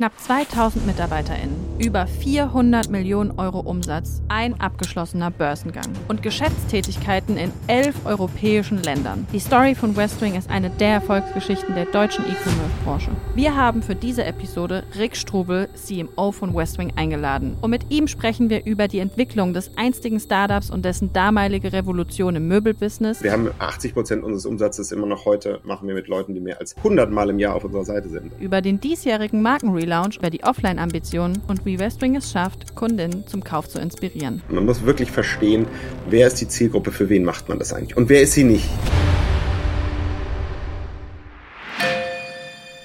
knapp 2000 MitarbeiterInnen, über 400 Millionen Euro Umsatz, ein abgeschlossener Börsengang und Geschäftstätigkeiten in elf europäischen Ländern. Die Story von Westwing ist eine der Erfolgsgeschichten der deutschen E-Commerce-Branche. Wir haben für diese Episode Rick Strubel, CMO von Westwing, eingeladen. Und mit ihm sprechen wir über die Entwicklung des einstigen Startups und dessen damalige Revolution im Möbelbusiness. Wir haben 80 Prozent unseres Umsatzes immer noch heute, machen wir mit Leuten, die mehr als 100 Mal im Jahr auf unserer Seite sind. Über den diesjährigen Markenrelaunch, über die Offline-Ambitionen und wie Westwing es schafft, Kundinnen zum Kauf zu inspirieren. Man muss wirklich verstehen, wer ist die Zielgruppe, für wen macht man das eigentlich und wer ist sie nicht.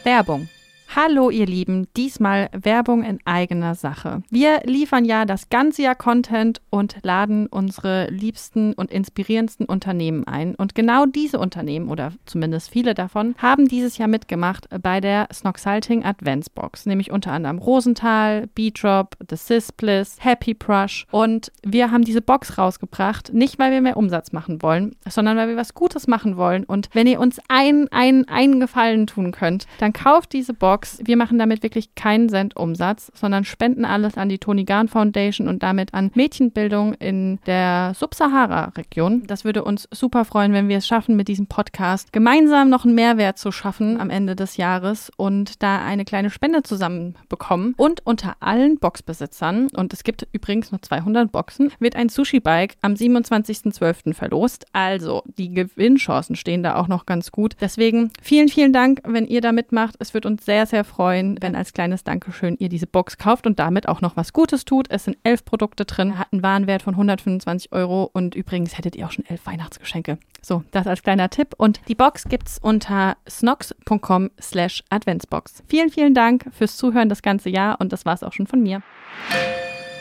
Werbung Hallo ihr Lieben, diesmal Werbung in eigener Sache. Wir liefern ja das ganze Jahr Content und laden unsere liebsten und inspirierendsten Unternehmen ein. Und genau diese Unternehmen, oder zumindest viele davon, haben dieses Jahr mitgemacht bei der Snoxalting Advance Box, nämlich unter anderem Rosenthal, Beatrop, The Sisbliss, Happy Brush. Und wir haben diese Box rausgebracht, nicht weil wir mehr Umsatz machen wollen, sondern weil wir was Gutes machen wollen. Und wenn ihr uns einen, einen, einen Gefallen tun könnt, dann kauft diese Box Box. Wir machen damit wirklich keinen Cent Umsatz, sondern spenden alles an die Tony Garn Foundation und damit an Mädchenbildung in der Subsahara-Region. Das würde uns super freuen, wenn wir es schaffen, mit diesem Podcast gemeinsam noch einen Mehrwert zu schaffen am Ende des Jahres und da eine kleine Spende zusammenbekommen. Und unter allen Boxbesitzern, und es gibt übrigens noch 200 Boxen, wird ein Sushi-Bike am 27.12. verlost. Also die Gewinnchancen stehen da auch noch ganz gut. Deswegen vielen, vielen Dank, wenn ihr da mitmacht. Es wird uns sehr, sehr sehr freuen, wenn als kleines Dankeschön ihr diese Box kauft und damit auch noch was Gutes tut. Es sind elf Produkte drin, hat einen Warenwert von 125 Euro und übrigens hättet ihr auch schon elf Weihnachtsgeschenke. So, das als kleiner Tipp. Und die Box gibt es unter snox.com slash Adventsbox. Vielen, vielen Dank fürs Zuhören das ganze Jahr und das war es auch schon von mir.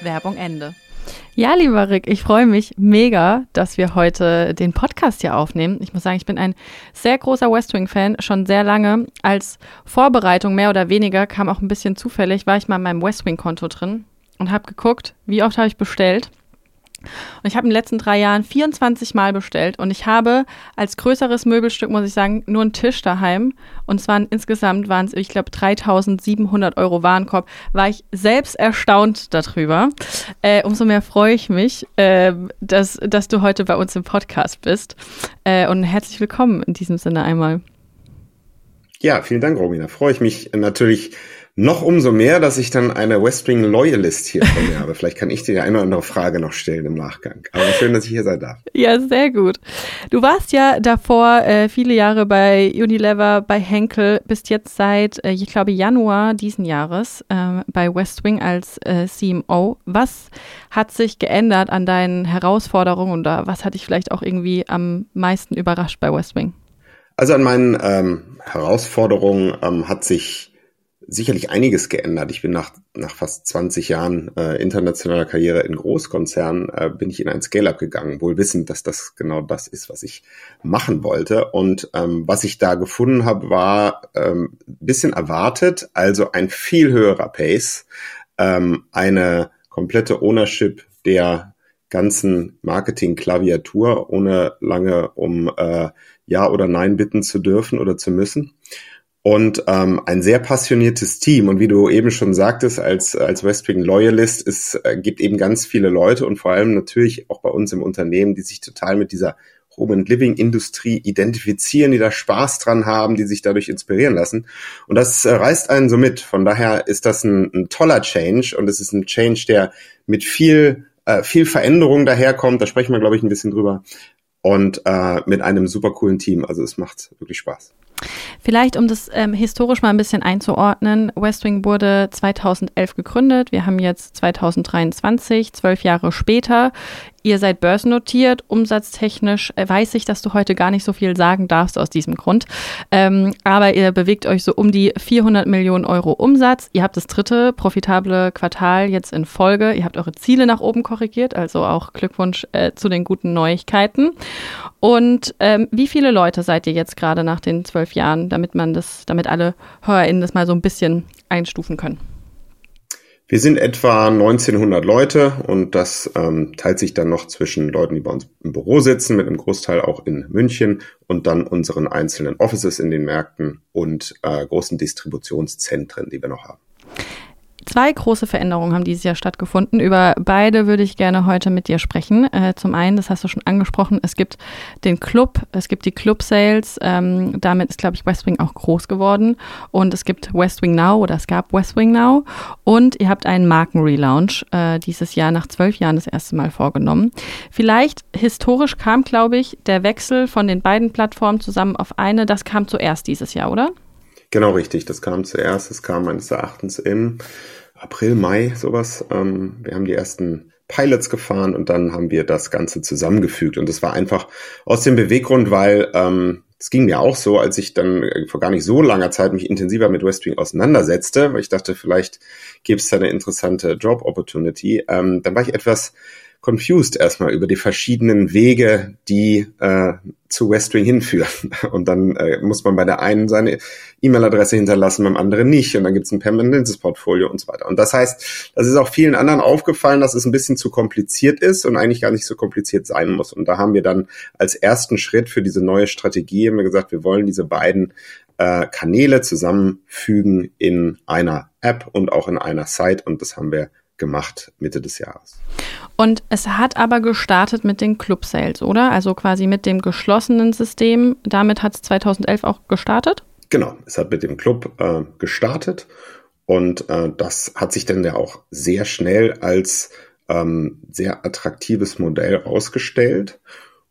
Werbung Ende. Ja, lieber Rick, ich freue mich mega, dass wir heute den Podcast hier aufnehmen. Ich muss sagen, ich bin ein sehr großer West Wing-Fan, schon sehr lange. Als Vorbereitung mehr oder weniger kam auch ein bisschen zufällig, war ich mal in meinem West Wing-Konto drin und habe geguckt, wie oft habe ich bestellt. Und ich habe in den letzten drei Jahren 24 Mal bestellt und ich habe als größeres Möbelstück, muss ich sagen, nur einen Tisch daheim. Und waren insgesamt, waren es, ich glaube, 3700 Euro Warenkorb. War ich selbst erstaunt darüber. Äh, umso mehr freue ich mich, äh, dass, dass du heute bei uns im Podcast bist. Äh, und herzlich willkommen in diesem Sinne einmal. Ja, vielen Dank, Romina. Freue ich mich natürlich noch umso mehr, dass ich dann eine Westwing Loyalist hier von mir habe. Vielleicht kann ich dir eine oder andere Frage noch stellen im Nachgang. Aber schön, dass ich hier sein darf. Ja, sehr gut. Du warst ja davor äh, viele Jahre bei Unilever, bei Henkel, bist jetzt seit, äh, ich glaube, Januar diesen Jahres äh, bei Westwing als äh, CMO. Was hat sich geändert an deinen Herausforderungen oder was hat dich vielleicht auch irgendwie am meisten überrascht bei Westwing? Also an meinen ähm, Herausforderungen ähm, hat sich sicherlich einiges geändert. Ich bin nach, nach fast 20 Jahren äh, internationaler Karriere in Großkonzernen, äh, bin ich in ein Scale-up gegangen, wohl wissend, dass das genau das ist, was ich machen wollte. Und ähm, was ich da gefunden habe, war ähm, bisschen erwartet, also ein viel höherer Pace, ähm, eine komplette Ownership der ganzen Marketing-Klaviatur, ohne lange um äh, Ja oder Nein bitten zu dürfen oder zu müssen und ähm, ein sehr passioniertes Team. Und wie du eben schon sagtest, als, als West Wing Loyalist, es äh, gibt eben ganz viele Leute und vor allem natürlich auch bei uns im Unternehmen, die sich total mit dieser Home and Living Industrie identifizieren, die da Spaß dran haben, die sich dadurch inspirieren lassen. Und das äh, reißt einen so mit. Von daher ist das ein, ein toller Change und es ist ein Change, der mit viel, äh, viel Veränderung daherkommt. Da sprechen wir, glaube ich, ein bisschen drüber. Und äh, mit einem super coolen Team. Also es macht wirklich Spaß. Vielleicht, um das ähm, historisch mal ein bisschen einzuordnen, Westwing wurde 2011 gegründet. Wir haben jetzt 2023, zwölf Jahre später. Ihr seid börsennotiert, umsatztechnisch äh, weiß ich, dass du heute gar nicht so viel sagen darfst aus diesem Grund. Ähm, aber ihr bewegt euch so um die 400 Millionen Euro Umsatz. Ihr habt das dritte profitable Quartal jetzt in Folge. Ihr habt eure Ziele nach oben korrigiert, also auch Glückwunsch äh, zu den guten Neuigkeiten. Und ähm, wie viele Leute seid ihr jetzt gerade nach den zwölf Jahren, damit man das, damit alle HörerInnen das mal so ein bisschen einstufen können? Wir sind etwa 1900 Leute und das ähm, teilt sich dann noch zwischen Leuten, die bei uns im Büro sitzen, mit einem Großteil auch in München und dann unseren einzelnen Offices in den Märkten und äh, großen Distributionszentren, die wir noch haben. Zwei große Veränderungen haben dieses Jahr stattgefunden. Über beide würde ich gerne heute mit dir sprechen. Äh, zum einen, das hast du schon angesprochen, es gibt den Club, es gibt die Club Sales. Ähm, damit ist, glaube ich, West Wing auch groß geworden. Und es gibt West Wing Now oder es gab West Wing Now. Und ihr habt einen Markenrelaunch äh, dieses Jahr nach zwölf Jahren das erste Mal vorgenommen. Vielleicht historisch kam, glaube ich, der Wechsel von den beiden Plattformen zusammen auf eine. Das kam zuerst dieses Jahr, oder? Genau richtig, das kam zuerst. Es kam meines Erachtens im April, Mai, sowas. Ähm, wir haben die ersten Pilots gefahren und dann haben wir das Ganze zusammengefügt. Und das war einfach aus dem Beweggrund, weil ähm, es ging mir auch so, als ich dann äh, vor gar nicht so langer Zeit mich intensiver mit Westwing auseinandersetzte, weil ich dachte, vielleicht gibt es da eine interessante Job-Opportunity. Ähm, dann war ich etwas confused erstmal über die verschiedenen Wege, die äh, zu Westwing hinführen. Und dann äh, muss man bei der einen seine E-Mail-Adresse hinterlassen, beim anderen nicht. Und dann gibt es ein permanentes Portfolio und so weiter. Und das heißt, das ist auch vielen anderen aufgefallen, dass es ein bisschen zu kompliziert ist und eigentlich gar nicht so kompliziert sein muss. Und da haben wir dann als ersten Schritt für diese neue Strategie wir gesagt, wir wollen diese beiden äh, Kanäle zusammenfügen in einer App und auch in einer Site. Und das haben wir gemacht Mitte des Jahres. Und es hat aber gestartet mit den Club Sales, oder? Also quasi mit dem geschlossenen System. Damit hat es 2011 auch gestartet? Genau, es hat mit dem Club äh, gestartet und äh, das hat sich dann ja auch sehr schnell als ähm, sehr attraktives Modell ausgestellt.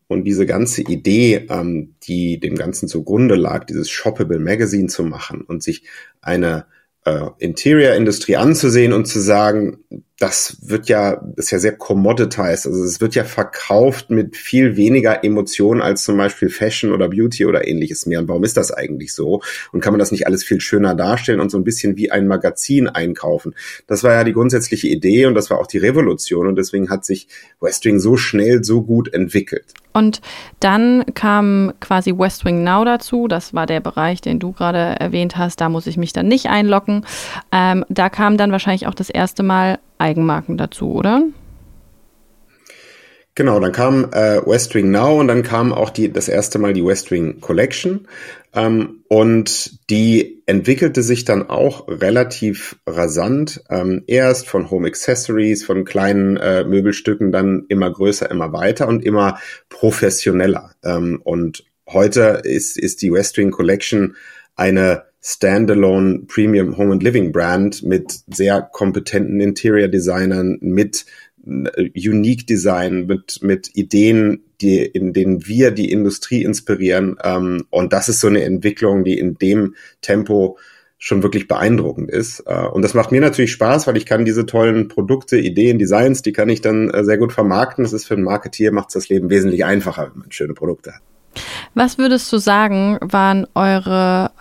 Und diese ganze Idee, ähm, die dem Ganzen zugrunde lag, dieses Shoppable Magazine zu machen und sich eine äh, Interior-Industrie anzusehen und zu sagen, das wird ja, ist ja sehr commoditized. Also es wird ja verkauft mit viel weniger Emotionen als zum Beispiel Fashion oder Beauty oder ähnliches mehr. Und warum ist das eigentlich so? Und kann man das nicht alles viel schöner darstellen und so ein bisschen wie ein Magazin einkaufen? Das war ja die grundsätzliche Idee und das war auch die Revolution. Und deswegen hat sich Westwing so schnell, so gut entwickelt. Und dann kam quasi Westwing Now dazu. Das war der Bereich, den du gerade erwähnt hast. Da muss ich mich dann nicht einloggen. Ähm, da kam dann wahrscheinlich auch das erste Mal Eigenmarken dazu, oder? Genau, dann kam äh, Westwing Now und dann kam auch die, das erste Mal die Westwing Collection. Ähm, und die entwickelte sich dann auch relativ rasant. Ähm, erst von Home Accessories, von kleinen äh, Möbelstücken, dann immer größer, immer weiter und immer professioneller. Ähm, und heute ist, ist die Westwing Collection eine Standalone Premium Home and Living Brand mit sehr kompetenten Interior Designern, mit äh, Unique Design, mit, mit Ideen, die, in denen wir die Industrie inspirieren. Ähm, und das ist so eine Entwicklung, die in dem Tempo schon wirklich beeindruckend ist. Äh, und das macht mir natürlich Spaß, weil ich kann diese tollen Produkte, Ideen, Designs, die kann ich dann äh, sehr gut vermarkten. Das ist für einen Marketier, macht das Leben wesentlich einfacher, wenn man schöne Produkte hat. Was würdest du sagen, waren eure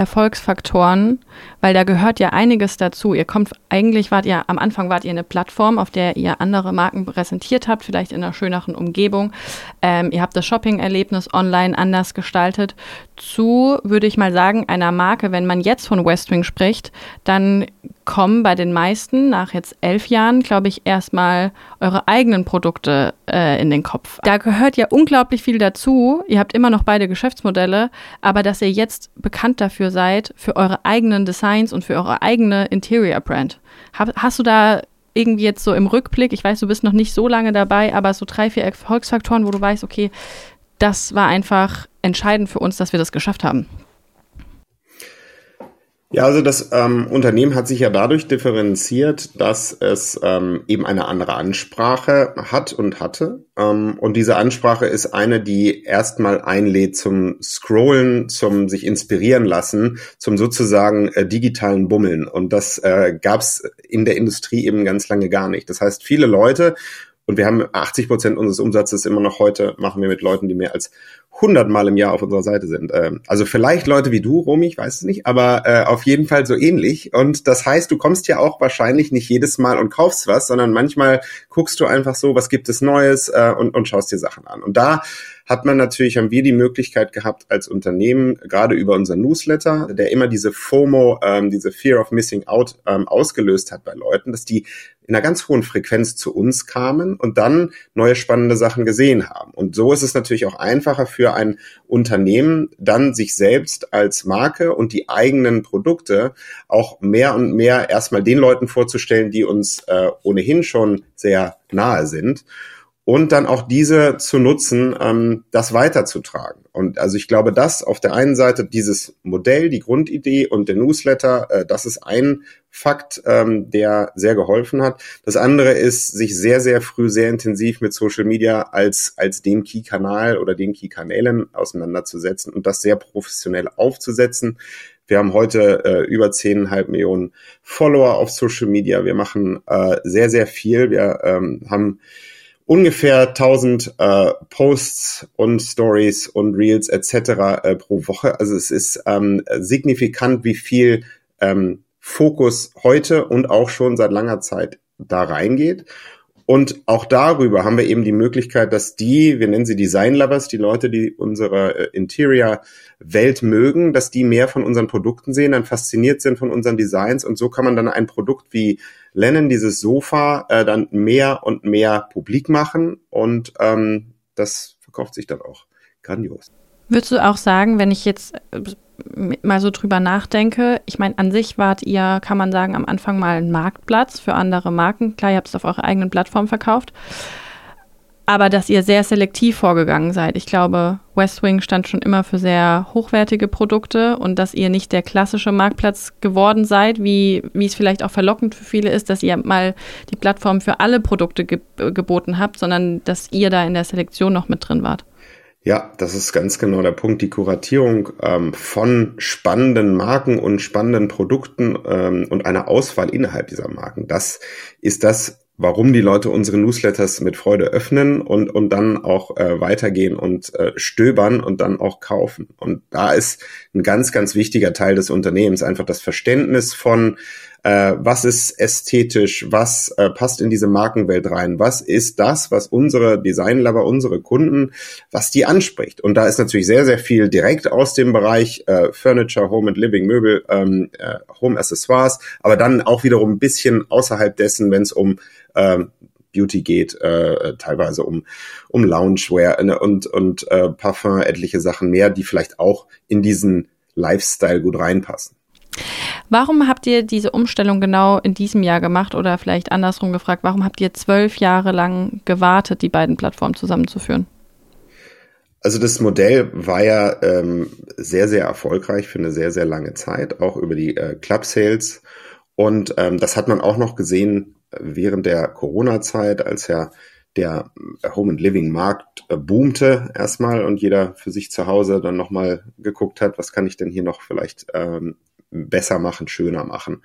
Haupterfolgsfaktoren? Weil da gehört ja einiges dazu. Ihr kommt, eigentlich wart ihr, am Anfang wart ihr eine Plattform, auf der ihr andere Marken präsentiert habt, vielleicht in einer schöneren Umgebung. Ähm, ihr habt das Shopping-Erlebnis online anders gestaltet. Zu, würde ich mal sagen, einer Marke, wenn man jetzt von Westwing spricht, dann kommen bei den meisten nach jetzt elf Jahren, glaube ich, erstmal eure eigenen Produkte äh, in den Kopf. Da gehört ja unglaublich viel dazu. Ihr habt immer noch beide Geschäftsmodelle, aber dass ihr jetzt bekannt dafür seid, für eure eigenen Designs und für eure eigene Interior Brand. hast du da irgendwie jetzt so im Rückblick, ich weiß, du bist noch nicht so lange dabei, aber so drei, vier Erfolgsfaktoren, wo du weißt, okay, das war einfach entscheidend für uns, dass wir das geschafft haben? Ja, also das ähm, Unternehmen hat sich ja dadurch differenziert, dass es ähm, eben eine andere Ansprache hat und hatte. Ähm, und diese Ansprache ist eine, die erstmal einlädt zum Scrollen, zum sich inspirieren lassen, zum sozusagen äh, digitalen Bummeln. Und das äh, gab es in der Industrie eben ganz lange gar nicht. Das heißt, viele Leute und wir haben 80 Prozent unseres Umsatzes immer noch heute, machen wir mit Leuten, die mehr als 100 Mal im Jahr auf unserer Seite sind. Ähm, also vielleicht Leute wie du, Romy, ich weiß es nicht, aber äh, auf jeden Fall so ähnlich. Und das heißt, du kommst ja auch wahrscheinlich nicht jedes Mal und kaufst was, sondern manchmal guckst du einfach so, was gibt es Neues äh, und, und schaust dir Sachen an. Und da hat man natürlich, haben wir die Möglichkeit gehabt als Unternehmen, gerade über unseren Newsletter, der immer diese FOMO, ähm, diese Fear of Missing Out ähm, ausgelöst hat bei Leuten, dass die in einer ganz hohen Frequenz zu uns kamen und dann neue spannende Sachen gesehen haben. Und so ist es natürlich auch einfacher für ein Unternehmen, dann sich selbst als Marke und die eigenen Produkte auch mehr und mehr erstmal den Leuten vorzustellen, die uns äh, ohnehin schon sehr nahe sind und dann auch diese zu nutzen, ähm, das weiterzutragen. Und also ich glaube, dass auf der einen Seite dieses Modell, die Grundidee und der Newsletter, äh, das ist ein Fakt, ähm, der sehr geholfen hat. Das andere ist, sich sehr, sehr früh, sehr intensiv mit Social Media als, als dem Key-Kanal oder den Key-Kanälen auseinanderzusetzen und das sehr professionell aufzusetzen. Wir haben heute äh, über zehneinhalb Millionen Follower auf Social Media. Wir machen äh, sehr, sehr viel. Wir ähm, haben ungefähr 1000 äh, Posts und Stories und Reels etc. Äh, pro Woche. Also es ist ähm, signifikant, wie viel ähm, Fokus heute und auch schon seit langer Zeit da reingeht. Und auch darüber haben wir eben die Möglichkeit, dass die, wir nennen sie Design Lovers, die Leute, die unsere äh, Interior-Welt mögen, dass die mehr von unseren Produkten sehen, dann fasziniert sind von unseren Designs. Und so kann man dann ein Produkt wie Lennon, dieses Sofa, äh, dann mehr und mehr publik machen. Und ähm, das verkauft sich dann auch grandios. Würdest du auch sagen, wenn ich jetzt äh, mal so drüber nachdenke, ich meine, an sich wart ihr, kann man sagen, am Anfang mal ein Marktplatz für andere Marken. Klar, ihr habt es auf eurer eigenen Plattform verkauft. Aber dass ihr sehr selektiv vorgegangen seid. Ich glaube, Westwing stand schon immer für sehr hochwertige Produkte und dass ihr nicht der klassische Marktplatz geworden seid, wie, wie es vielleicht auch verlockend für viele ist, dass ihr mal die Plattform für alle Produkte ge geboten habt, sondern dass ihr da in der Selektion noch mit drin wart. Ja, das ist ganz genau der Punkt. Die Kuratierung ähm, von spannenden Marken und spannenden Produkten ähm, und einer Auswahl innerhalb dieser Marken, das ist das, warum die Leute unsere Newsletters mit Freude öffnen und, und dann auch äh, weitergehen und äh, stöbern und dann auch kaufen. Und da ist ein ganz, ganz wichtiger Teil des Unternehmens einfach das Verständnis von äh, was ist ästhetisch, was äh, passt in diese Markenwelt rein, was ist das, was unsere Designlover, unsere Kunden, was die anspricht. Und da ist natürlich sehr, sehr viel direkt aus dem Bereich äh, Furniture, Home and Living, Möbel, ähm, äh, Home Accessoires, aber dann auch wiederum ein bisschen außerhalb dessen, wenn es um ähm, Beauty geht, äh, teilweise um, um Loungewear ne, und, und äh, Parfum, etliche Sachen mehr, die vielleicht auch in diesen Lifestyle gut reinpassen. Warum habt ihr diese Umstellung genau in diesem Jahr gemacht oder vielleicht andersrum gefragt, warum habt ihr zwölf Jahre lang gewartet, die beiden Plattformen zusammenzuführen? Also das Modell war ja ähm, sehr, sehr erfolgreich für eine sehr, sehr lange Zeit, auch über die äh, Club Sales. Und ähm, das hat man auch noch gesehen während der Corona-Zeit, als ja der Home and Living Markt äh, boomte erstmal und jeder für sich zu Hause dann nochmal geguckt hat, was kann ich denn hier noch vielleicht ähm, besser machen, schöner machen.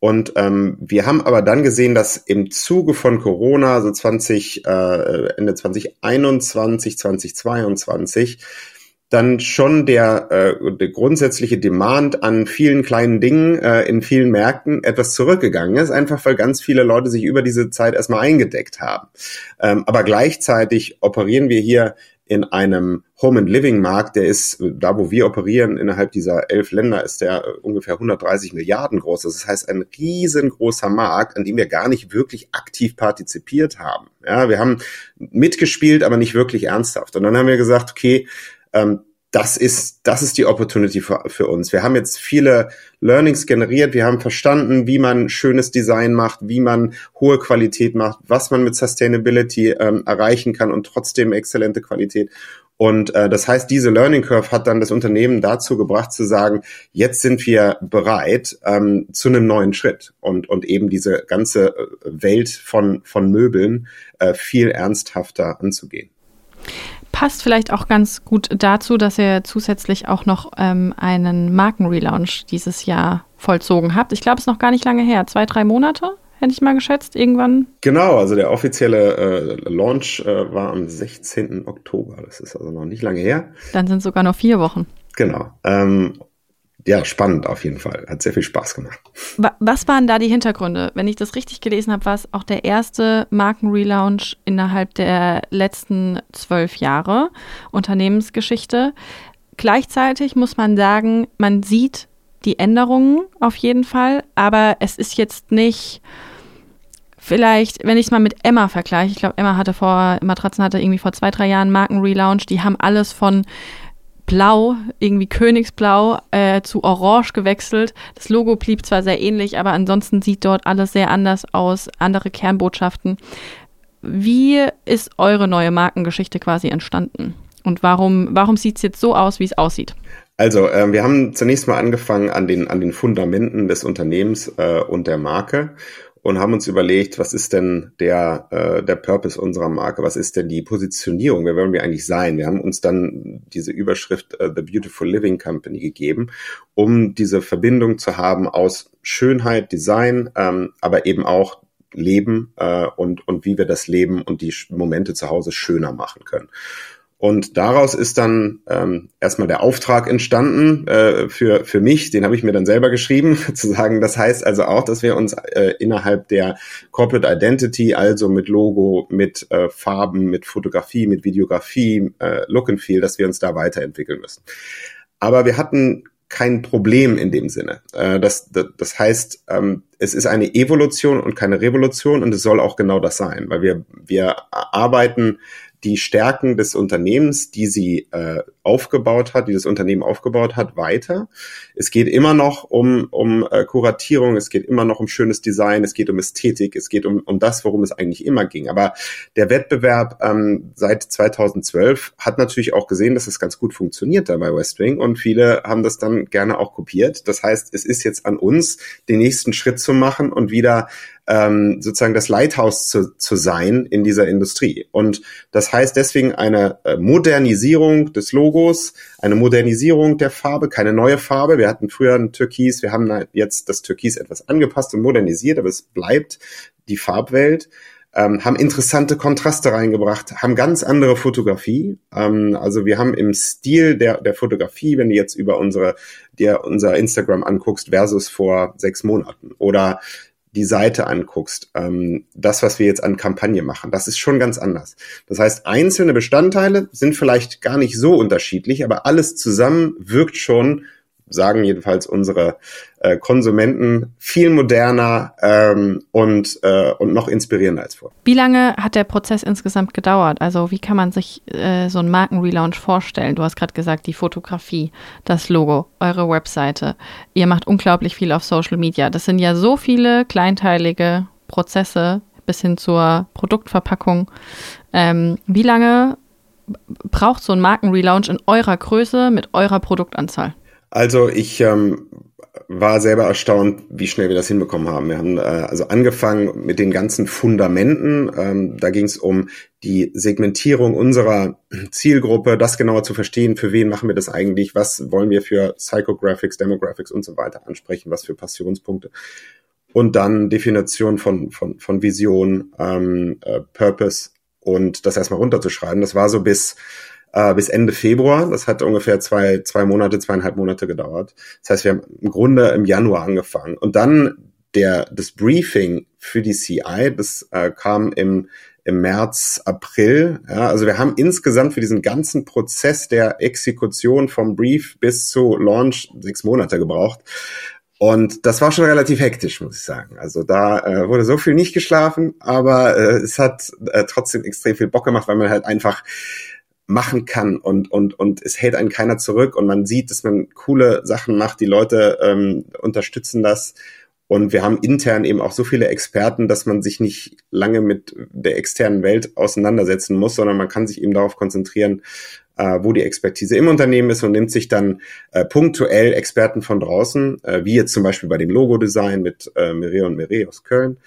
Und ähm, wir haben aber dann gesehen, dass im Zuge von Corona, so 20, äh, Ende 2021, 2022, dann schon der, äh, der grundsätzliche Demand an vielen kleinen Dingen äh, in vielen Märkten etwas zurückgegangen ist, einfach weil ganz viele Leute sich über diese Zeit erstmal eingedeckt haben. Ähm, aber gleichzeitig operieren wir hier in einem Home and Living Markt, der ist, da wo wir operieren, innerhalb dieser elf Länder, ist der äh, ungefähr 130 Milliarden groß. Das heißt, ein riesengroßer Markt, an dem wir gar nicht wirklich aktiv partizipiert haben. Ja, wir haben mitgespielt, aber nicht wirklich ernsthaft. Und dann haben wir gesagt, okay, ähm, das ist, das ist die Opportunity für, für uns. Wir haben jetzt viele Learnings generiert. Wir haben verstanden, wie man schönes Design macht, wie man hohe Qualität macht, was man mit Sustainability ähm, erreichen kann und trotzdem exzellente Qualität. Und äh, das heißt, diese Learning Curve hat dann das Unternehmen dazu gebracht zu sagen, jetzt sind wir bereit ähm, zu einem neuen Schritt und, und eben diese ganze äh, Welt von, von Möbeln äh, viel ernsthafter anzugehen passt vielleicht auch ganz gut dazu, dass ihr zusätzlich auch noch ähm, einen Markenrelaunch dieses Jahr vollzogen habt. Ich glaube, es ist noch gar nicht lange her, zwei, drei Monate, hätte ich mal geschätzt, irgendwann. Genau, also der offizielle äh, Launch äh, war am 16. Oktober. Das ist also noch nicht lange her. Dann sind sogar noch vier Wochen. Genau. Ähm, ja, spannend auf jeden Fall. Hat sehr viel Spaß gemacht. Was waren da die Hintergründe? Wenn ich das richtig gelesen habe, war es auch der erste Markenrelaunch innerhalb der letzten zwölf Jahre Unternehmensgeschichte. Gleichzeitig muss man sagen, man sieht die Änderungen auf jeden Fall, aber es ist jetzt nicht vielleicht, wenn ich es mal mit Emma vergleiche, ich glaube, Emma hatte vor, Matratzen hatte irgendwie vor zwei, drei Jahren Markenrelaunch, die haben alles von Blau, irgendwie Königsblau, äh, zu Orange gewechselt. Das Logo blieb zwar sehr ähnlich, aber ansonsten sieht dort alles sehr anders aus, andere Kernbotschaften. Wie ist eure neue Markengeschichte quasi entstanden? Und warum, warum sieht es jetzt so aus, wie es aussieht? Also, äh, wir haben zunächst mal angefangen an den, an den Fundamenten des Unternehmens äh, und der Marke und haben uns überlegt, was ist denn der, äh, der Purpose unserer Marke? Was ist denn die Positionierung? Wer wollen wir eigentlich sein? Wir haben uns dann diese Überschrift äh, The Beautiful Living Company gegeben, um diese Verbindung zu haben aus Schönheit, Design, ähm, aber eben auch Leben äh, und, und wie wir das Leben und die Momente zu Hause schöner machen können. Und daraus ist dann ähm, erstmal der Auftrag entstanden äh, für, für mich, den habe ich mir dann selber geschrieben, zu sagen, das heißt also auch, dass wir uns äh, innerhalb der Corporate Identity, also mit Logo, mit äh, Farben, mit Fotografie, mit Videografie, äh, Look and Feel, dass wir uns da weiterentwickeln müssen. Aber wir hatten kein Problem in dem Sinne. Äh, das, das, das heißt, ähm, es ist eine Evolution und keine Revolution und es soll auch genau das sein, weil wir, wir arbeiten die Stärken des Unternehmens, die sie äh, aufgebaut hat, die das Unternehmen aufgebaut hat, weiter. Es geht immer noch um, um äh, Kuratierung, es geht immer noch um schönes Design, es geht um Ästhetik, es geht um, um das, worum es eigentlich immer ging. Aber der Wettbewerb ähm, seit 2012 hat natürlich auch gesehen, dass es ganz gut funktioniert da bei Westwing und viele haben das dann gerne auch kopiert. Das heißt, es ist jetzt an uns, den nächsten Schritt zu machen und wieder ähm, sozusagen das Lighthouse zu, zu sein in dieser Industrie. Und das heißt deswegen eine äh, Modernisierung des Logos, eine Modernisierung der Farbe, keine neue Farbe. Wir hatten früher ein Türkis, wir haben jetzt das Türkis etwas angepasst und modernisiert, aber es bleibt die Farbwelt. Ähm, haben interessante Kontraste reingebracht, haben ganz andere Fotografie. Ähm, also wir haben im Stil der, der Fotografie, wenn du jetzt über unsere, dir unser Instagram anguckst, versus vor sechs Monaten. Oder die Seite anguckst, ähm, das, was wir jetzt an Kampagne machen, das ist schon ganz anders. Das heißt, einzelne Bestandteile sind vielleicht gar nicht so unterschiedlich, aber alles zusammen wirkt schon sagen jedenfalls unsere äh, Konsumenten, viel moderner ähm, und, äh, und noch inspirierender als vor. Wie lange hat der Prozess insgesamt gedauert? Also wie kann man sich äh, so einen Markenrelaunch vorstellen? Du hast gerade gesagt, die Fotografie, das Logo, eure Webseite. Ihr macht unglaublich viel auf Social Media. Das sind ja so viele kleinteilige Prozesse bis hin zur Produktverpackung. Ähm, wie lange braucht so ein Markenrelaunch in eurer Größe mit eurer Produktanzahl? Also ich ähm, war selber erstaunt, wie schnell wir das hinbekommen haben. Wir haben äh, also angefangen mit den ganzen Fundamenten. Ähm, da ging es um die Segmentierung unserer Zielgruppe, das genauer zu verstehen, für wen machen wir das eigentlich, was wollen wir für Psychographics, Demographics und so weiter ansprechen, was für Passionspunkte. Und dann Definition von, von, von Vision, ähm, äh, Purpose und das erstmal runterzuschreiben. Das war so bis äh, bis Ende Februar. Das hat ungefähr zwei, zwei Monate, zweieinhalb Monate gedauert. Das heißt, wir haben im Grunde im Januar angefangen. Und dann der, das Briefing für die CI, das äh, kam im, im März, April. Ja, also wir haben insgesamt für diesen ganzen Prozess der Exekution vom Brief bis zu Launch sechs Monate gebraucht. Und das war schon relativ hektisch, muss ich sagen. Also da äh, wurde so viel nicht geschlafen, aber äh, es hat äh, trotzdem extrem viel Bock gemacht, weil man halt einfach machen kann und, und, und es hält einen keiner zurück und man sieht, dass man coole Sachen macht, die Leute ähm, unterstützen das und wir haben intern eben auch so viele Experten, dass man sich nicht lange mit der externen Welt auseinandersetzen muss, sondern man kann sich eben darauf konzentrieren, äh, wo die Expertise im Unternehmen ist und nimmt sich dann äh, punktuell Experten von draußen, äh, wie jetzt zum Beispiel bei dem Logo-Design mit äh, Mireille und Mireille aus Köln.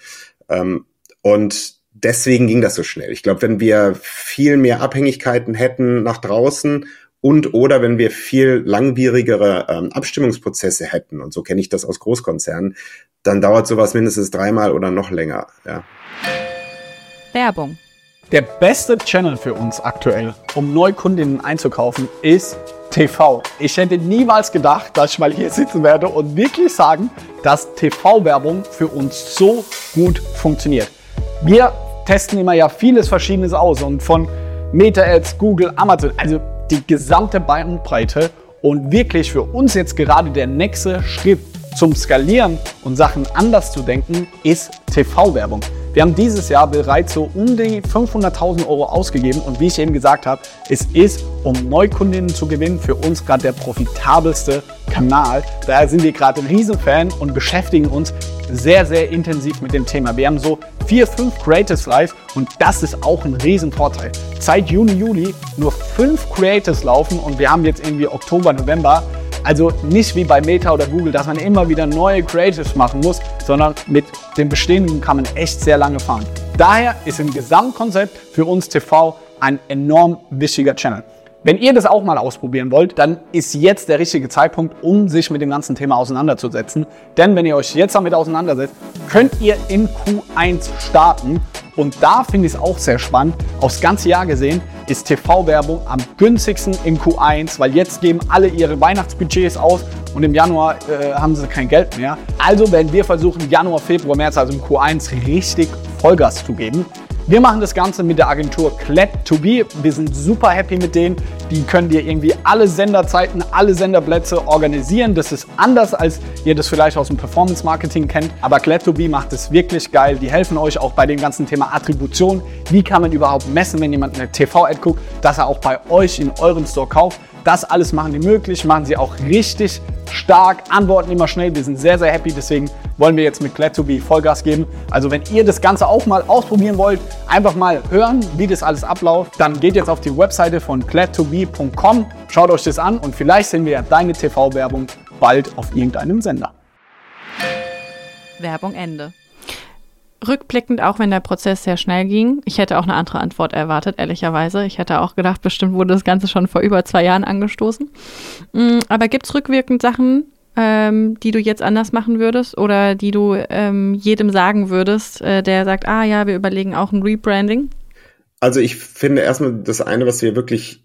Ähm, und deswegen ging das so schnell. Ich glaube, wenn wir viel mehr Abhängigkeiten hätten nach draußen und oder wenn wir viel langwierigere ähm, Abstimmungsprozesse hätten, und so kenne ich das aus Großkonzernen, dann dauert sowas mindestens dreimal oder noch länger. Ja. Werbung. Der beste Channel für uns aktuell, um Neukundinnen einzukaufen, ist TV. Ich hätte niemals gedacht, dass ich mal hier sitzen werde und wirklich sagen, dass TV-Werbung für uns so gut funktioniert. Wir testen immer ja vieles Verschiedenes aus und von Meta-Ads, Google, Amazon, also die gesamte Bandbreite und wirklich für uns jetzt gerade der nächste Schritt zum Skalieren und Sachen anders zu denken, ist TV-Werbung. Wir haben dieses Jahr bereits so um die 500.000 Euro ausgegeben und wie ich eben gesagt habe, es ist, um Neukundinnen zu gewinnen, für uns gerade der profitabelste Kanal. Daher sind wir gerade ein Riesenfan und beschäftigen uns sehr, sehr intensiv mit dem Thema. Wir haben so vier, fünf Creatives live und das ist auch ein Riesenvorteil. Seit Juni, Juli nur fünf Creatives laufen und wir haben jetzt irgendwie Oktober, November. Also nicht wie bei Meta oder Google, dass man immer wieder neue Creatives machen muss, sondern mit dem bestehenden kann man echt sehr lange fahren. Daher ist im Gesamtkonzept für uns TV ein enorm wichtiger Channel. Wenn ihr das auch mal ausprobieren wollt, dann ist jetzt der richtige Zeitpunkt, um sich mit dem ganzen Thema auseinanderzusetzen. Denn wenn ihr euch jetzt damit auseinandersetzt, könnt ihr in Q1 starten. Und da finde ich es auch sehr spannend. Aufs ganze Jahr gesehen ist TV-Werbung am günstigsten in Q1, weil jetzt geben alle ihre Weihnachtsbudgets aus und im Januar äh, haben sie kein Geld mehr. Also werden wir versuchen, Januar, Februar, März, also im Q1 richtig Vollgas zu geben. Wir machen das Ganze mit der Agentur Klett2Be. Wir sind super happy mit denen. Die können dir irgendwie alle Senderzeiten, alle Senderplätze organisieren. Das ist anders, als ihr das vielleicht aus dem Performance Marketing kennt. Aber Klett2Be macht es wirklich geil. Die helfen euch auch bei dem ganzen Thema Attribution. Wie kann man überhaupt messen, wenn jemand eine TV-Ad guckt, dass er auch bei euch in eurem Store kauft? Das alles machen die möglich, machen sie auch richtig stark, antworten immer schnell. Wir sind sehr, sehr happy, deswegen wollen wir jetzt mit Glad2Be Vollgas geben. Also wenn ihr das Ganze auch mal ausprobieren wollt, einfach mal hören, wie das alles abläuft, dann geht jetzt auf die Webseite von glad2be.com, schaut euch das an und vielleicht sehen wir ja deine TV-Werbung bald auf irgendeinem Sender. Werbung Ende rückblickend, auch wenn der Prozess sehr schnell ging, ich hätte auch eine andere Antwort erwartet, ehrlicherweise. Ich hätte auch gedacht, bestimmt wurde das Ganze schon vor über zwei Jahren angestoßen. Mm, aber gibt es rückwirkend Sachen, ähm, die du jetzt anders machen würdest oder die du ähm, jedem sagen würdest, äh, der sagt, ah ja, wir überlegen auch ein Rebranding? Also ich finde erstmal das eine, was wir wirklich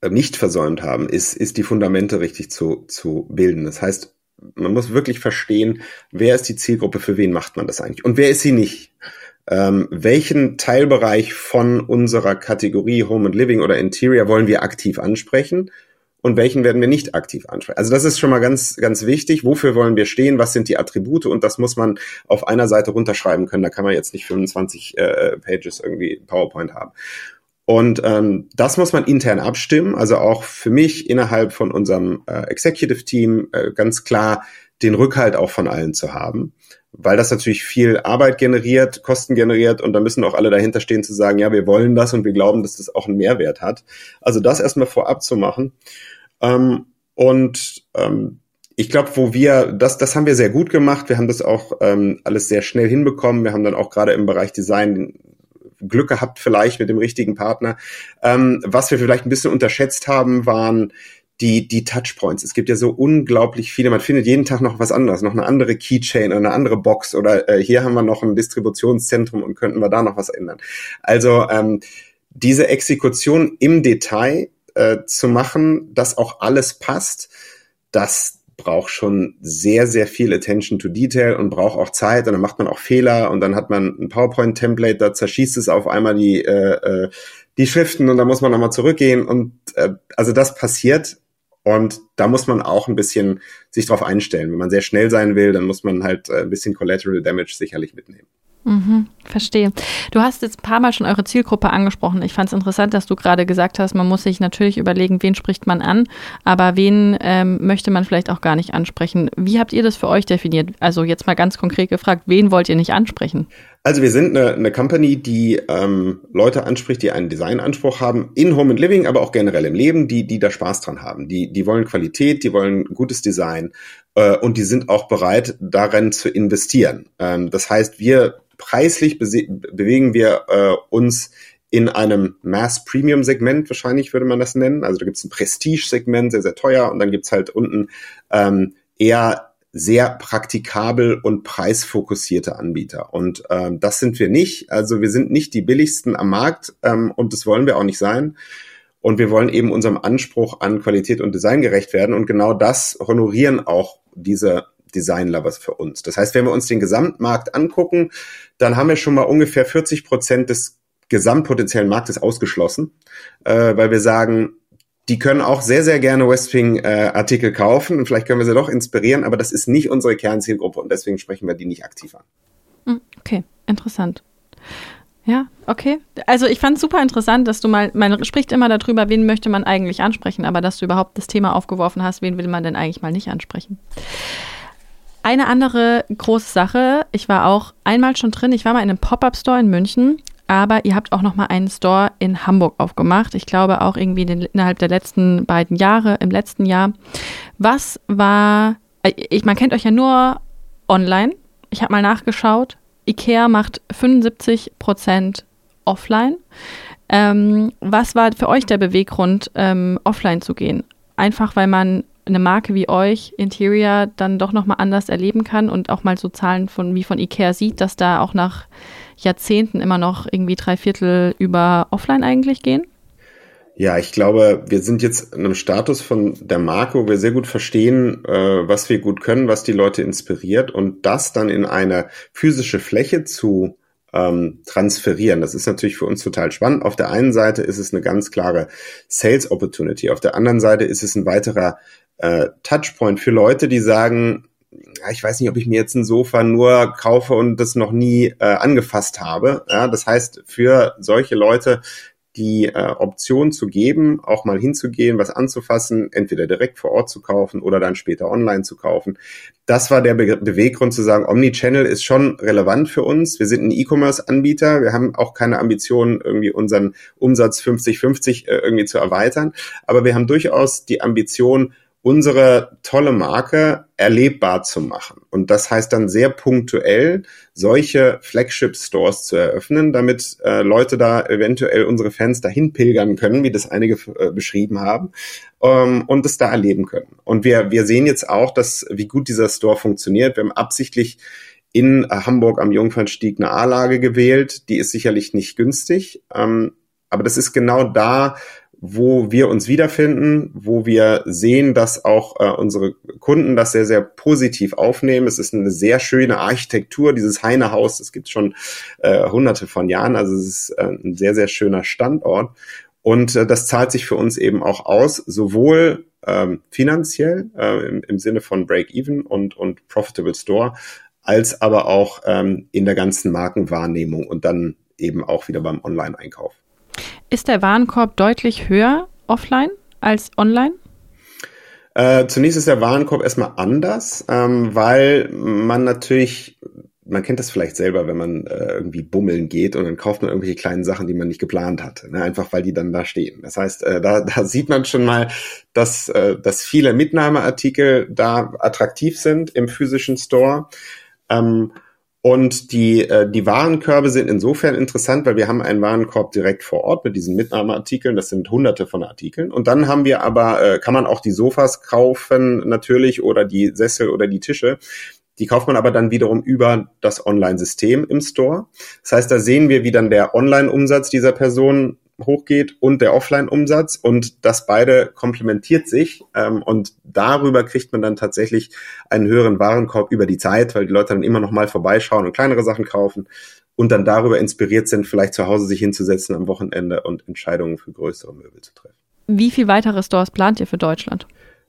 äh, nicht versäumt haben, ist, ist die Fundamente richtig zu, zu bilden. Das heißt, man muss wirklich verstehen, wer ist die Zielgruppe, für wen macht man das eigentlich und wer ist sie nicht. Ähm, welchen Teilbereich von unserer Kategorie Home and Living oder Interior wollen wir aktiv ansprechen und welchen werden wir nicht aktiv ansprechen. Also das ist schon mal ganz, ganz wichtig. Wofür wollen wir stehen? Was sind die Attribute? Und das muss man auf einer Seite runterschreiben können. Da kann man jetzt nicht 25 äh, Pages irgendwie PowerPoint haben. Und ähm, das muss man intern abstimmen. Also auch für mich innerhalb von unserem äh, Executive Team äh, ganz klar den Rückhalt auch von allen zu haben weil das natürlich viel Arbeit generiert, Kosten generiert und da müssen auch alle dahinter stehen zu sagen, ja, wir wollen das und wir glauben, dass das auch einen Mehrwert hat. Also das erstmal vorab zu machen. Ähm, und ähm, ich glaube, wo wir, das, das haben wir sehr gut gemacht. Wir haben das auch ähm, alles sehr schnell hinbekommen. Wir haben dann auch gerade im Bereich Design Glück gehabt, vielleicht mit dem richtigen Partner. Ähm, was wir vielleicht ein bisschen unterschätzt haben, waren die, die Touchpoints. Es gibt ja so unglaublich viele. Man findet jeden Tag noch was anderes, noch eine andere Keychain oder eine andere Box oder äh, hier haben wir noch ein Distributionszentrum und könnten wir da noch was ändern. Also ähm, diese Exekution im Detail äh, zu machen, dass auch alles passt, das braucht schon sehr, sehr viel Attention to Detail und braucht auch Zeit und dann macht man auch Fehler und dann hat man ein PowerPoint-Template, da zerschießt es auf einmal die, äh, äh die Schriften und da muss man nochmal zurückgehen und äh, also das passiert und da muss man auch ein bisschen sich drauf einstellen. Wenn man sehr schnell sein will, dann muss man halt äh, ein bisschen Collateral Damage sicherlich mitnehmen. Mhm, verstehe. Du hast jetzt ein paar Mal schon eure Zielgruppe angesprochen. Ich fand es interessant, dass du gerade gesagt hast, man muss sich natürlich überlegen, wen spricht man an, aber wen ähm, möchte man vielleicht auch gar nicht ansprechen. Wie habt ihr das für euch definiert? Also jetzt mal ganz konkret gefragt, wen wollt ihr nicht ansprechen? Also wir sind eine, eine Company, die ähm, Leute anspricht, die einen Designanspruch haben, in Home and Living, aber auch generell im Leben, die, die da Spaß dran haben. Die, die wollen Qualität, die wollen gutes Design äh, und die sind auch bereit, darin zu investieren. Ähm, das heißt, wir preislich bewegen wir äh, uns in einem Mass-Premium-Segment, wahrscheinlich würde man das nennen. Also da gibt es ein Prestige-Segment, sehr, sehr teuer, und dann gibt's halt unten ähm, eher sehr praktikabel und preisfokussierte Anbieter. Und ähm, das sind wir nicht. Also wir sind nicht die billigsten am Markt ähm, und das wollen wir auch nicht sein. Und wir wollen eben unserem Anspruch an Qualität und Design gerecht werden. Und genau das honorieren auch diese Design-Lovers für uns. Das heißt, wenn wir uns den Gesamtmarkt angucken, dann haben wir schon mal ungefähr 40 Prozent des gesamtpotenziellen Marktes ausgeschlossen, äh, weil wir sagen, die können auch sehr, sehr gerne Westwing-Artikel äh, kaufen und vielleicht können wir sie doch inspirieren, aber das ist nicht unsere Kernzielgruppe und deswegen sprechen wir die nicht aktiv an. Hm, okay, interessant. Ja, okay. Also ich fand es super interessant, dass du mal, man spricht immer darüber, wen möchte man eigentlich ansprechen, aber dass du überhaupt das Thema aufgeworfen hast, wen will man denn eigentlich mal nicht ansprechen. Eine andere große Sache, ich war auch einmal schon drin, ich war mal in einem Pop-up-Store in München, aber ihr habt auch noch mal einen Store in Hamburg aufgemacht. Ich glaube auch irgendwie den, innerhalb der letzten beiden Jahre, im letzten Jahr. Was war, äh, ich, man kennt euch ja nur online. Ich habe mal nachgeschaut. Ikea macht 75 Prozent offline. Ähm, was war für euch der Beweggrund, ähm, offline zu gehen? Einfach weil man eine Marke wie euch, Interior, dann doch nochmal anders erleben kann und auch mal so Zahlen von wie von Ikea sieht, dass da auch nach Jahrzehnten immer noch irgendwie drei Viertel über offline eigentlich gehen? Ja, ich glaube, wir sind jetzt in einem Status von der Marke, wo wir sehr gut verstehen, äh, was wir gut können, was die Leute inspiriert und das dann in eine physische Fläche zu ähm, transferieren. Das ist natürlich für uns total spannend. Auf der einen Seite ist es eine ganz klare Sales Opportunity, auf der anderen Seite ist es ein weiterer äh, Touchpoint für Leute, die sagen, ich weiß nicht, ob ich mir jetzt ein Sofa nur kaufe und das noch nie äh, angefasst habe. Ja, das heißt, für solche Leute die äh, Option zu geben, auch mal hinzugehen, was anzufassen, entweder direkt vor Ort zu kaufen oder dann später online zu kaufen. Das war der Be Beweggrund zu sagen, Omnichannel ist schon relevant für uns. Wir sind ein E-Commerce-Anbieter. Wir haben auch keine Ambitionen, irgendwie unseren Umsatz 50-50 äh, irgendwie zu erweitern. Aber wir haben durchaus die Ambition, unsere tolle Marke erlebbar zu machen. Und das heißt dann sehr punktuell, solche Flagship-Stores zu eröffnen, damit äh, Leute da eventuell unsere Fans dahin pilgern können, wie das einige äh, beschrieben haben, ähm, und es da erleben können. Und wir, wir sehen jetzt auch, dass, wie gut dieser Store funktioniert. Wir haben absichtlich in Hamburg am Jungfernstieg eine A-Lage gewählt. Die ist sicherlich nicht günstig. Ähm, aber das ist genau da, wo wir uns wiederfinden, wo wir sehen, dass auch äh, unsere Kunden das sehr, sehr positiv aufnehmen. Es ist eine sehr schöne Architektur, dieses Heinehaus, das gibt schon äh, hunderte von Jahren, also es ist äh, ein sehr, sehr schöner Standort. Und äh, das zahlt sich für uns eben auch aus, sowohl ähm, finanziell äh, im, im Sinne von Break-Even und, und Profitable Store, als aber auch ähm, in der ganzen Markenwahrnehmung und dann eben auch wieder beim Online-Einkauf. Ist der Warenkorb deutlich höher offline als online? Äh, zunächst ist der Warenkorb erstmal anders, ähm, weil man natürlich, man kennt das vielleicht selber, wenn man äh, irgendwie bummeln geht und dann kauft man irgendwelche kleinen Sachen, die man nicht geplant hatte, ne? einfach weil die dann da stehen. Das heißt, äh, da, da sieht man schon mal, dass, äh, dass viele Mitnahmeartikel da attraktiv sind im physischen Store. Ähm, und die, äh, die Warenkörbe sind insofern interessant, weil wir haben einen Warenkorb direkt vor Ort mit diesen Mitnahmeartikeln. Das sind hunderte von Artikeln. Und dann haben wir aber, äh, kann man auch die Sofas kaufen natürlich oder die Sessel oder die Tische. Die kauft man aber dann wiederum über das Online-System im Store. Das heißt, da sehen wir, wie dann der Online-Umsatz dieser Person hochgeht und der Offline-Umsatz und das beide komplementiert sich ähm, und darüber kriegt man dann tatsächlich einen höheren Warenkorb über die Zeit, weil die Leute dann immer noch mal vorbeischauen und kleinere Sachen kaufen und dann darüber inspiriert sind, vielleicht zu Hause sich hinzusetzen am Wochenende und Entscheidungen für größere Möbel zu treffen. Wie viel weitere Stores plant ihr für Deutschland?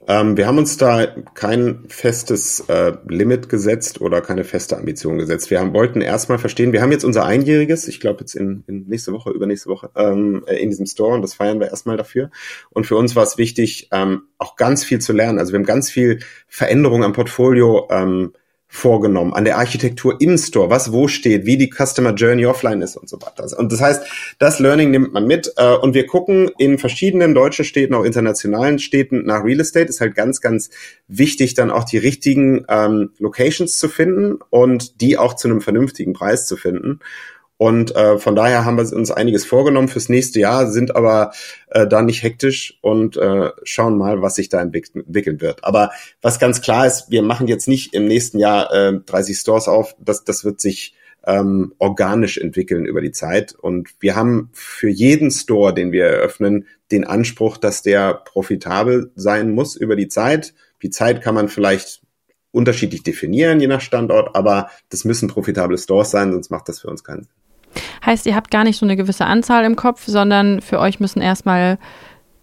Ähm, wir haben uns da kein festes äh, Limit gesetzt oder keine feste Ambition gesetzt. Wir haben, wollten erstmal verstehen, wir haben jetzt unser Einjähriges, ich glaube jetzt in, in nächste Woche, übernächste Woche, ähm, in diesem Store und das feiern wir erstmal dafür. Und für uns war es wichtig, ähm, auch ganz viel zu lernen. Also wir haben ganz viel Veränderung am Portfolio ähm, vorgenommen, an der Architektur im Store, was wo steht, wie die Customer Journey offline ist und so weiter. Und das heißt, das Learning nimmt man mit äh, und wir gucken in verschiedenen deutschen Städten, auch internationalen Städten nach Real Estate. Ist halt ganz, ganz wichtig, dann auch die richtigen ähm, Locations zu finden und die auch zu einem vernünftigen Preis zu finden. Und äh, von daher haben wir uns einiges vorgenommen fürs nächste Jahr, sind aber äh, da nicht hektisch und äh, schauen mal, was sich da entwickeln wird. Aber was ganz klar ist, wir machen jetzt nicht im nächsten Jahr äh, 30 Stores auf. Das, das wird sich ähm, organisch entwickeln über die Zeit. Und wir haben für jeden Store, den wir eröffnen, den Anspruch, dass der profitabel sein muss über die Zeit. Die Zeit kann man vielleicht unterschiedlich definieren, je nach Standort, aber das müssen profitable Stores sein, sonst macht das für uns keinen Sinn. Heißt, ihr habt gar nicht so eine gewisse Anzahl im Kopf, sondern für euch müssen erstmal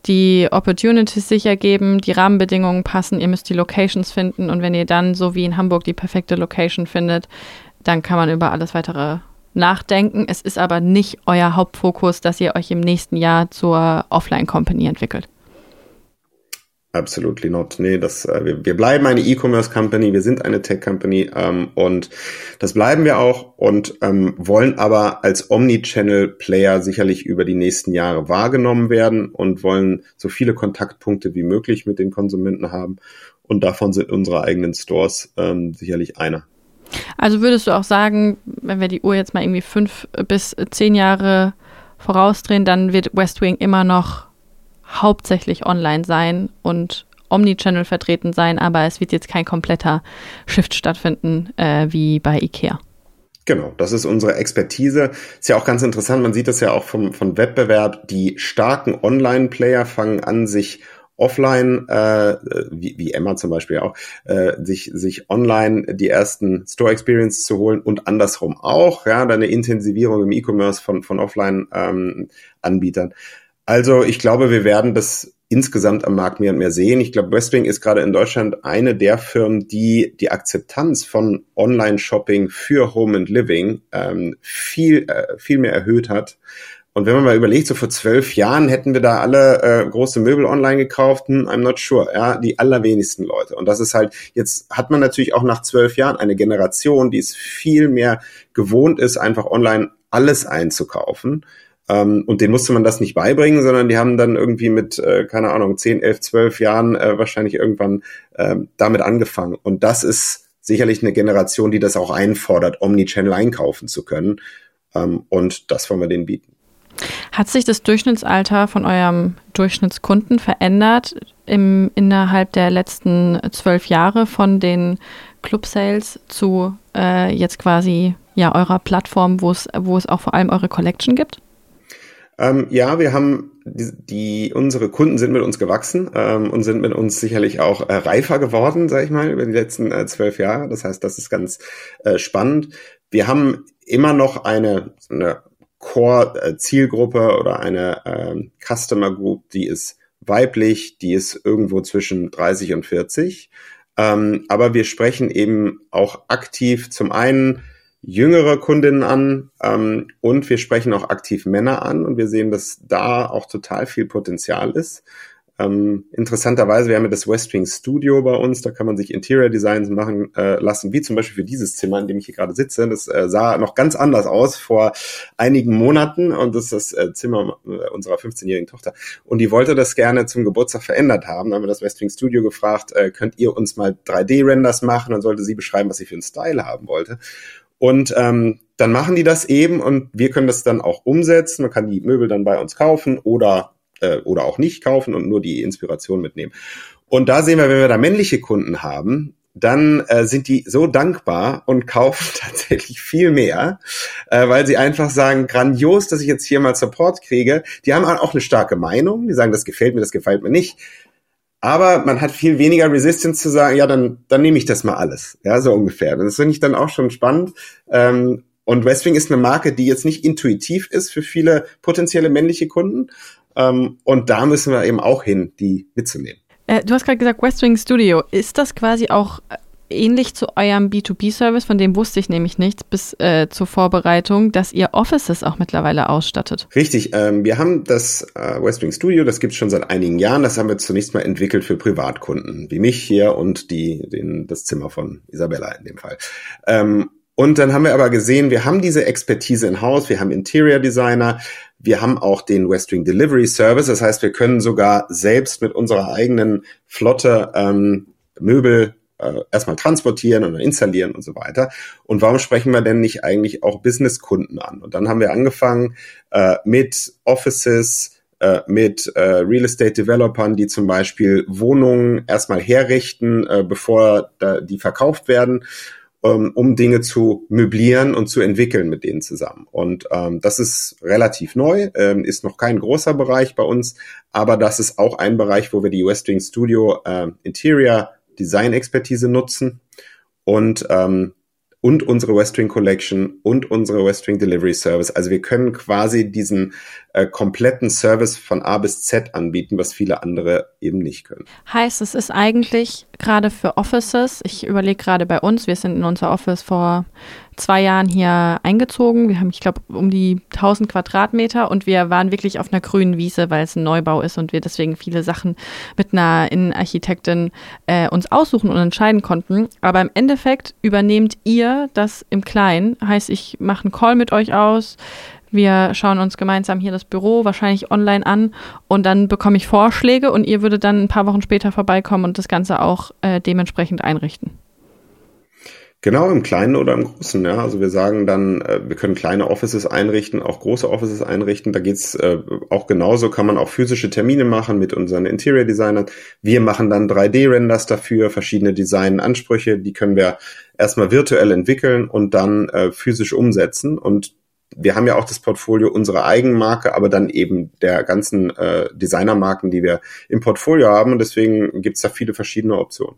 die Opportunities sich ergeben, die Rahmenbedingungen passen, ihr müsst die Locations finden und wenn ihr dann, so wie in Hamburg, die perfekte Location findet, dann kann man über alles weitere nachdenken. Es ist aber nicht euer Hauptfokus, dass ihr euch im nächsten Jahr zur Offline-Company entwickelt. Absolutely not. Nee, das, äh, wir, wir bleiben eine E-Commerce Company, wir sind eine Tech Company ähm, und das bleiben wir auch und ähm, wollen aber als Omnichannel Player sicherlich über die nächsten Jahre wahrgenommen werden und wollen so viele Kontaktpunkte wie möglich mit den Konsumenten haben und davon sind unsere eigenen Stores ähm, sicherlich einer. Also würdest du auch sagen, wenn wir die Uhr jetzt mal irgendwie fünf bis zehn Jahre vorausdrehen, dann wird West Wing immer noch hauptsächlich online sein und Omnichannel vertreten sein, aber es wird jetzt kein kompletter Shift stattfinden äh, wie bei IKEA. Genau, das ist unsere Expertise. Ist ja auch ganz interessant, man sieht das ja auch vom, vom Wettbewerb. Die starken Online-Player fangen an, sich offline, äh, wie, wie Emma zum Beispiel auch, äh, sich, sich online die ersten Store Experience zu holen und andersrum auch, ja, dann eine Intensivierung im E-Commerce von, von Offline-Anbietern. Ähm, also ich glaube, wir werden das insgesamt am Markt mehr und mehr sehen. Ich glaube, Westwing ist gerade in Deutschland eine der Firmen, die die Akzeptanz von Online-Shopping für Home and Living ähm, viel, äh, viel mehr erhöht hat. Und wenn man mal überlegt, so vor zwölf Jahren hätten wir da alle äh, große Möbel online gekauft, hm, I'm not sure, ja, die allerwenigsten Leute. Und das ist halt, jetzt hat man natürlich auch nach zwölf Jahren eine Generation, die es viel mehr gewohnt ist, einfach online alles einzukaufen. Ähm, und denen musste man das nicht beibringen, sondern die haben dann irgendwie mit, äh, keine Ahnung, 10, 11, 12 Jahren äh, wahrscheinlich irgendwann äh, damit angefangen. Und das ist sicherlich eine Generation, die das auch einfordert, Omnichannel einkaufen zu können. Ähm, und das wollen wir denen bieten. Hat sich das Durchschnittsalter von eurem Durchschnittskunden verändert im, innerhalb der letzten zwölf Jahre von den Club Sales zu äh, jetzt quasi ja eurer Plattform, wo es, wo es auch vor allem eure Collection gibt? Ähm, ja, wir haben die, die, unsere Kunden sind mit uns gewachsen ähm, und sind mit uns sicherlich auch äh, reifer geworden, sag ich mal, über die letzten äh, zwölf Jahre. Das heißt, das ist ganz äh, spannend. Wir haben immer noch eine, eine Core-Zielgruppe oder eine ähm, Customer Group, die ist weiblich, die ist irgendwo zwischen 30 und 40. Ähm, aber wir sprechen eben auch aktiv zum einen jüngere Kundinnen an ähm, und wir sprechen auch aktiv Männer an und wir sehen, dass da auch total viel Potenzial ist. Ähm, interessanterweise, wir haben ja das Westwing Studio bei uns, da kann man sich Interior Designs machen äh, lassen, wie zum Beispiel für dieses Zimmer, in dem ich hier gerade sitze. Das äh, sah noch ganz anders aus vor einigen Monaten und das ist das äh, Zimmer äh, unserer 15-jährigen Tochter. Und die wollte das gerne zum Geburtstag verändert haben. Da haben wir das Westwing Studio gefragt, äh, könnt ihr uns mal 3D-Renders machen? Dann sollte sie beschreiben, was sie für einen Style haben wollte. Und ähm, dann machen die das eben und wir können das dann auch umsetzen. Man kann die Möbel dann bei uns kaufen oder, äh, oder auch nicht kaufen und nur die Inspiration mitnehmen. Und da sehen wir, wenn wir da männliche Kunden haben, dann äh, sind die so dankbar und kaufen tatsächlich viel mehr, äh, weil sie einfach sagen, grandios, dass ich jetzt hier mal Support kriege. Die haben auch eine starke Meinung, die sagen, das gefällt mir, das gefällt mir nicht. Aber man hat viel weniger Resistance zu sagen, ja, dann, dann nehme ich das mal alles. Ja, so ungefähr. Das finde ich dann auch schon spannend. Ähm, und Westwing ist eine Marke, die jetzt nicht intuitiv ist für viele potenzielle männliche Kunden. Ähm, und da müssen wir eben auch hin, die mitzunehmen. Äh, du hast gerade gesagt, Westwing Studio. Ist das quasi auch ähnlich zu eurem B2B-Service, von dem wusste ich nämlich nichts bis äh, zur Vorbereitung, dass ihr Offices auch mittlerweile ausstattet. Richtig, ähm, wir haben das äh, Westwing Studio, das gibt es schon seit einigen Jahren. Das haben wir zunächst mal entwickelt für Privatkunden, wie mich hier und die, den, das Zimmer von Isabella in dem Fall. Ähm, und dann haben wir aber gesehen, wir haben diese Expertise in Haus, wir haben Interior Designer, wir haben auch den Westwing Delivery Service. Das heißt, wir können sogar selbst mit unserer eigenen Flotte ähm, Möbel äh, erstmal transportieren dann installieren und so weiter. Und warum sprechen wir denn nicht eigentlich auch Businesskunden an? Und dann haben wir angefangen äh, mit Offices, äh, mit äh, Real Estate Developern, die zum Beispiel Wohnungen erstmal herrichten, äh, bevor da, die verkauft werden ähm, um Dinge zu möblieren und zu entwickeln mit denen zusammen. Und ähm, das ist relativ neu, ähm, ist noch kein großer Bereich bei uns, aber das ist auch ein Bereich, wo wir die Westwing Studio äh, Interior Design-Expertise nutzen und, ähm, und unsere Westwing Collection und unsere Westwing Delivery Service. Also wir können quasi diesen äh, kompletten Service von A bis Z anbieten, was viele andere eben nicht können. Heißt, es ist eigentlich gerade für Offices, ich überlege gerade bei uns, wir sind in unser Office vor zwei Jahren hier eingezogen. Wir haben, ich glaube, um die 1000 Quadratmeter und wir waren wirklich auf einer grünen Wiese, weil es ein Neubau ist und wir deswegen viele Sachen mit einer Innenarchitektin äh, uns aussuchen und entscheiden konnten. Aber im Endeffekt übernehmt ihr das im Kleinen. Heißt, ich mache einen Call mit euch aus. Wir schauen uns gemeinsam hier das Büro wahrscheinlich online an und dann bekomme ich Vorschläge und ihr würdet dann ein paar Wochen später vorbeikommen und das Ganze auch äh, dementsprechend einrichten. Genau, im Kleinen oder im Großen. Ja. Also wir sagen dann, äh, wir können kleine Offices einrichten, auch große Offices einrichten. Da geht's äh, auch genauso, kann man auch physische Termine machen mit unseren Interior Designern. Wir machen dann 3D-Renders dafür, verschiedene Designansprüche, die können wir erstmal virtuell entwickeln und dann äh, physisch umsetzen. Und wir haben ja auch das Portfolio unserer Eigenmarke, aber dann eben der ganzen äh, Designermarken, die wir im Portfolio haben. Und deswegen gibt's da viele verschiedene Optionen.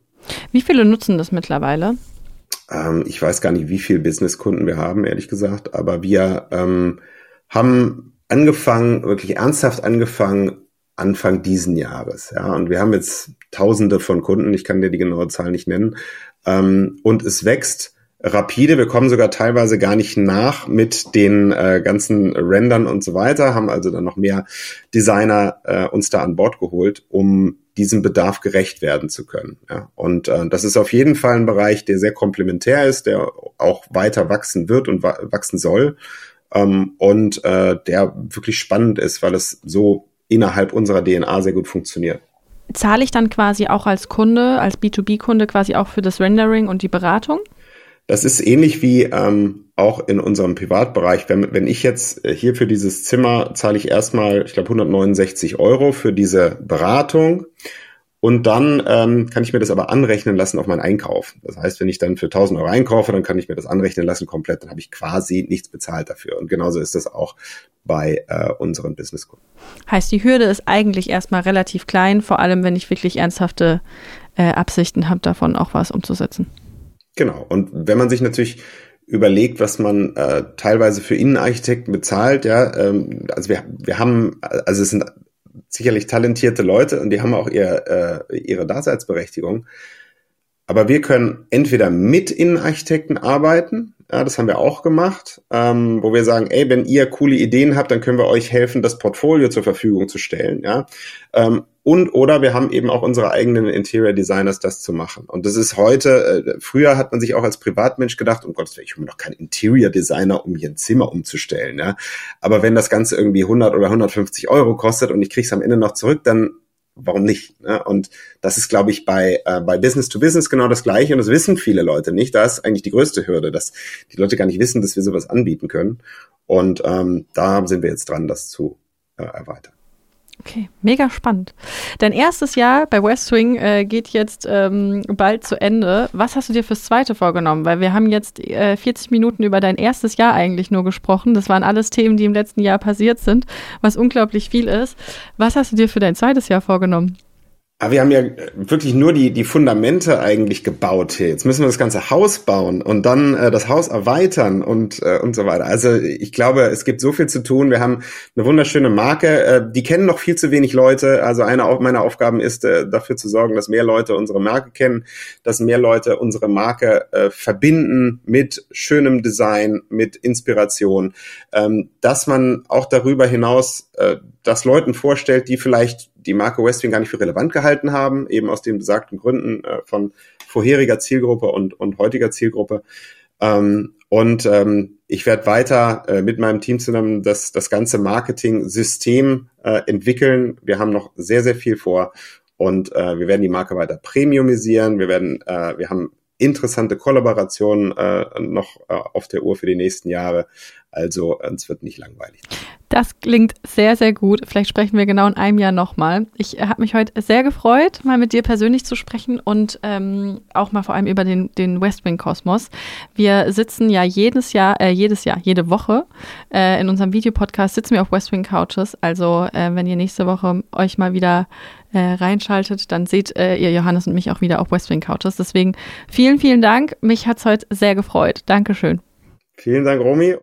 Wie viele nutzen das mittlerweile? Ähm, ich weiß gar nicht, wie viele Businesskunden wir haben, ehrlich gesagt, aber wir ähm, haben angefangen, wirklich ernsthaft angefangen, Anfang diesen Jahres. Ja, und wir haben jetzt Tausende von Kunden. Ich kann dir die genaue Zahl nicht nennen. Ähm, und es wächst rapide. Wir kommen sogar teilweise gar nicht nach mit den äh, ganzen Rendern und so weiter, haben also dann noch mehr Designer äh, uns da an Bord geholt, um diesem Bedarf gerecht werden zu können. Ja. Und äh, das ist auf jeden Fall ein Bereich, der sehr komplementär ist, der auch weiter wachsen wird und wa wachsen soll ähm, und äh, der wirklich spannend ist, weil es so innerhalb unserer DNA sehr gut funktioniert. Zahle ich dann quasi auch als Kunde, als B2B-Kunde quasi auch für das Rendering und die Beratung? Das ist ähnlich wie ähm, auch in unserem Privatbereich. Wenn, wenn ich jetzt äh, hier für dieses Zimmer zahle ich erstmal, ich glaube, 169 Euro für diese Beratung. Und dann ähm, kann ich mir das aber anrechnen lassen auf meinen Einkauf. Das heißt, wenn ich dann für 1000 Euro einkaufe, dann kann ich mir das anrechnen lassen komplett. Dann habe ich quasi nichts bezahlt dafür. Und genauso ist das auch bei äh, unseren Businesskunden. Heißt, die Hürde ist eigentlich erstmal relativ klein, vor allem wenn ich wirklich ernsthafte äh, Absichten habe, davon auch was umzusetzen. Genau. Und wenn man sich natürlich überlegt, was man äh, teilweise für Innenarchitekten bezahlt, ja, ähm, also wir, wir haben, also es sind sicherlich talentierte Leute und die haben auch ihr, äh, ihre Daseinsberechtigung. Aber wir können entweder mit Innenarchitekten arbeiten, ja, das haben wir auch gemacht, ähm, wo wir sagen, ey, wenn ihr coole Ideen habt, dann können wir euch helfen, das Portfolio zur Verfügung zu stellen, ja. Ähm, und oder wir haben eben auch unsere eigenen Interior Designers, das zu machen. Und das ist heute, äh, früher hat man sich auch als Privatmensch gedacht, um Gottes Willen, ich hole mir doch keinen Interior Designer, um hier ein Zimmer umzustellen, ja. Aber wenn das Ganze irgendwie 100 oder 150 Euro kostet und ich krieg's am Ende noch zurück, dann warum nicht? Ne? Und das ist, glaube ich, bei, äh, bei Business to Business genau das Gleiche und das wissen viele Leute nicht. Da ist eigentlich die größte Hürde, dass die Leute gar nicht wissen, dass wir sowas anbieten können. Und ähm, da sind wir jetzt dran, das zu äh, erweitern. Okay, mega spannend. Dein erstes Jahr bei West Wing äh, geht jetzt ähm, bald zu Ende. Was hast du dir fürs zweite vorgenommen? Weil wir haben jetzt äh, 40 Minuten über dein erstes Jahr eigentlich nur gesprochen. Das waren alles Themen, die im letzten Jahr passiert sind, was unglaublich viel ist. Was hast du dir für dein zweites Jahr vorgenommen? Aber wir haben ja wirklich nur die, die Fundamente eigentlich gebaut hier. Jetzt müssen wir das ganze Haus bauen und dann äh, das Haus erweitern und, äh, und so weiter. Also ich glaube, es gibt so viel zu tun. Wir haben eine wunderschöne Marke. Äh, die kennen noch viel zu wenig Leute. Also eine meiner Aufgaben ist, äh, dafür zu sorgen, dass mehr Leute unsere Marke kennen, dass mehr Leute unsere Marke äh, verbinden mit schönem Design, mit Inspiration, ähm, dass man auch darüber hinaus äh, das Leuten vorstellt, die vielleicht die Marke Westwing gar nicht für relevant gehalten haben, eben aus den besagten Gründen äh, von vorheriger Zielgruppe und, und heutiger Zielgruppe. Ähm, und ähm, ich werde weiter äh, mit meinem Team zusammen das, das ganze Marketing-System äh, entwickeln. Wir haben noch sehr, sehr viel vor und äh, wir werden die Marke weiter premiumisieren. Wir werden, äh, wir haben interessante Kollaborationen äh, noch äh, auf der Uhr für die nächsten Jahre. Also es wird nicht langweilig. Das klingt sehr, sehr gut. Vielleicht sprechen wir genau in einem Jahr nochmal. Ich äh, habe mich heute sehr gefreut, mal mit dir persönlich zu sprechen und ähm, auch mal vor allem über den, den Westwing-Kosmos. Wir sitzen ja jedes Jahr, äh, jedes Jahr, jede Woche äh, in unserem Videopodcast sitzen wir auf Westwing Couches. Also äh, wenn ihr nächste Woche euch mal wieder äh, reinschaltet, dann seht äh, ihr Johannes und mich auch wieder auf Westwing Couches. Deswegen vielen, vielen Dank. Mich hat es heute sehr gefreut. Dankeschön. Vielen Dank, Romy.